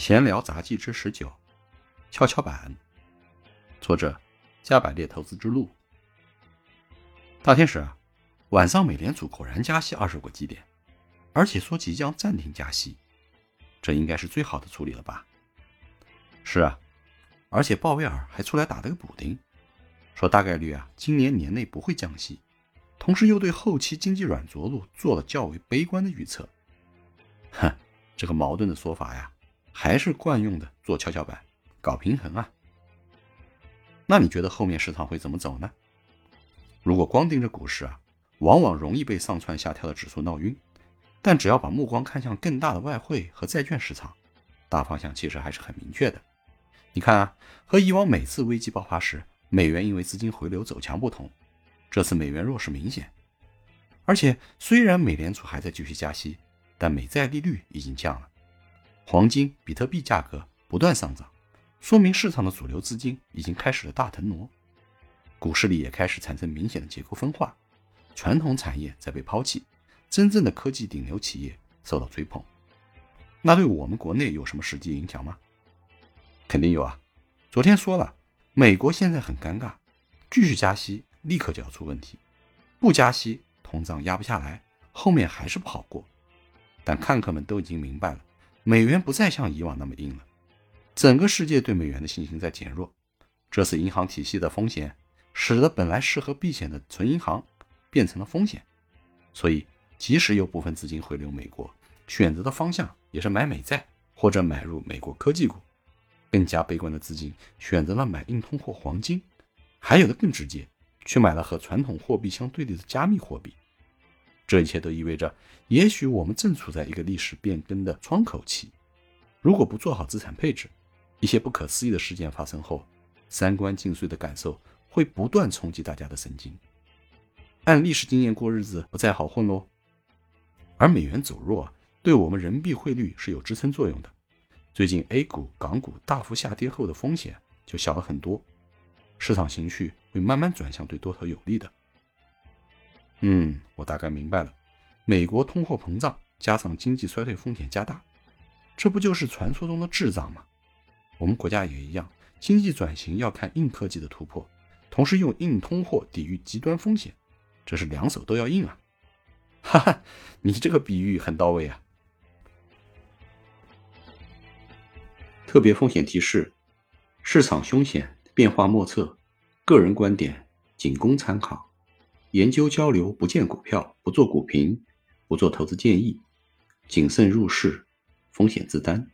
闲聊杂记之十九：跷跷板。作者：加百列投资之路。大天使啊，晚上美联储果然加息二十个基点，而且说即将暂停加息，这应该是最好的处理了吧？是啊，而且鲍威尔还出来打了个补丁，说大概率啊今年年内不会降息，同时又对后期经济软着陆做了较为悲观的预测。哼，这个矛盾的说法呀。还是惯用的做跷跷板，搞平衡啊。那你觉得后面市场会怎么走呢？如果光盯着股市啊，往往容易被上蹿下跳的指数闹晕。但只要把目光看向更大的外汇和债券市场，大方向其实还是很明确的。你看啊，和以往每次危机爆发时，美元因为资金回流走强不同，这次美元弱势明显。而且虽然美联储还在继续加息，但美债利率已经降了。黄金、比特币价格不断上涨，说明市场的主流资金已经开始了大腾挪，股市里也开始产生明显的结构分化，传统产业在被抛弃，真正的科技顶流企业受到追捧。那对我们国内有什么实际影响吗？肯定有啊！昨天说了，美国现在很尴尬，继续加息立刻就要出问题，不加息通胀压不下来，后面还是不好过。但看客们都已经明白了。美元不再像以往那么硬了，整个世界对美元的信心在减弱。这次银行体系的风险，使得本来适合避险的存银行变成了风险。所以，即使有部分资金回流美国，选择的方向也是买美债或者买入美国科技股。更加悲观的资金选择了买硬通货黄金，还有的更直接，去买了和传统货币相对立的加密货币。这一切都意味着，也许我们正处在一个历史变更的窗口期。如果不做好资产配置，一些不可思议的事件发生后，三观尽碎的感受会不断冲击大家的神经。按历史经验过日子不再好混喽。而美元走弱，对我们人民币汇率是有支撑作用的。最近 A 股、港股大幅下跌后的风险就小了很多，市场情绪会慢慢转向对多头有利的。嗯，我大概明白了，美国通货膨胀加上经济衰退风险加大，这不就是传说中的滞胀吗？我们国家也一样，经济转型要看硬科技的突破，同时用硬通货抵御极端风险，这是两手都要硬啊！哈哈，你这个比喻很到位啊！特别风险提示：市场凶险，变化莫测，个人观点仅供参考。研究交流，不见股票，不做股评，不做投资建议，谨慎入市，风险自担。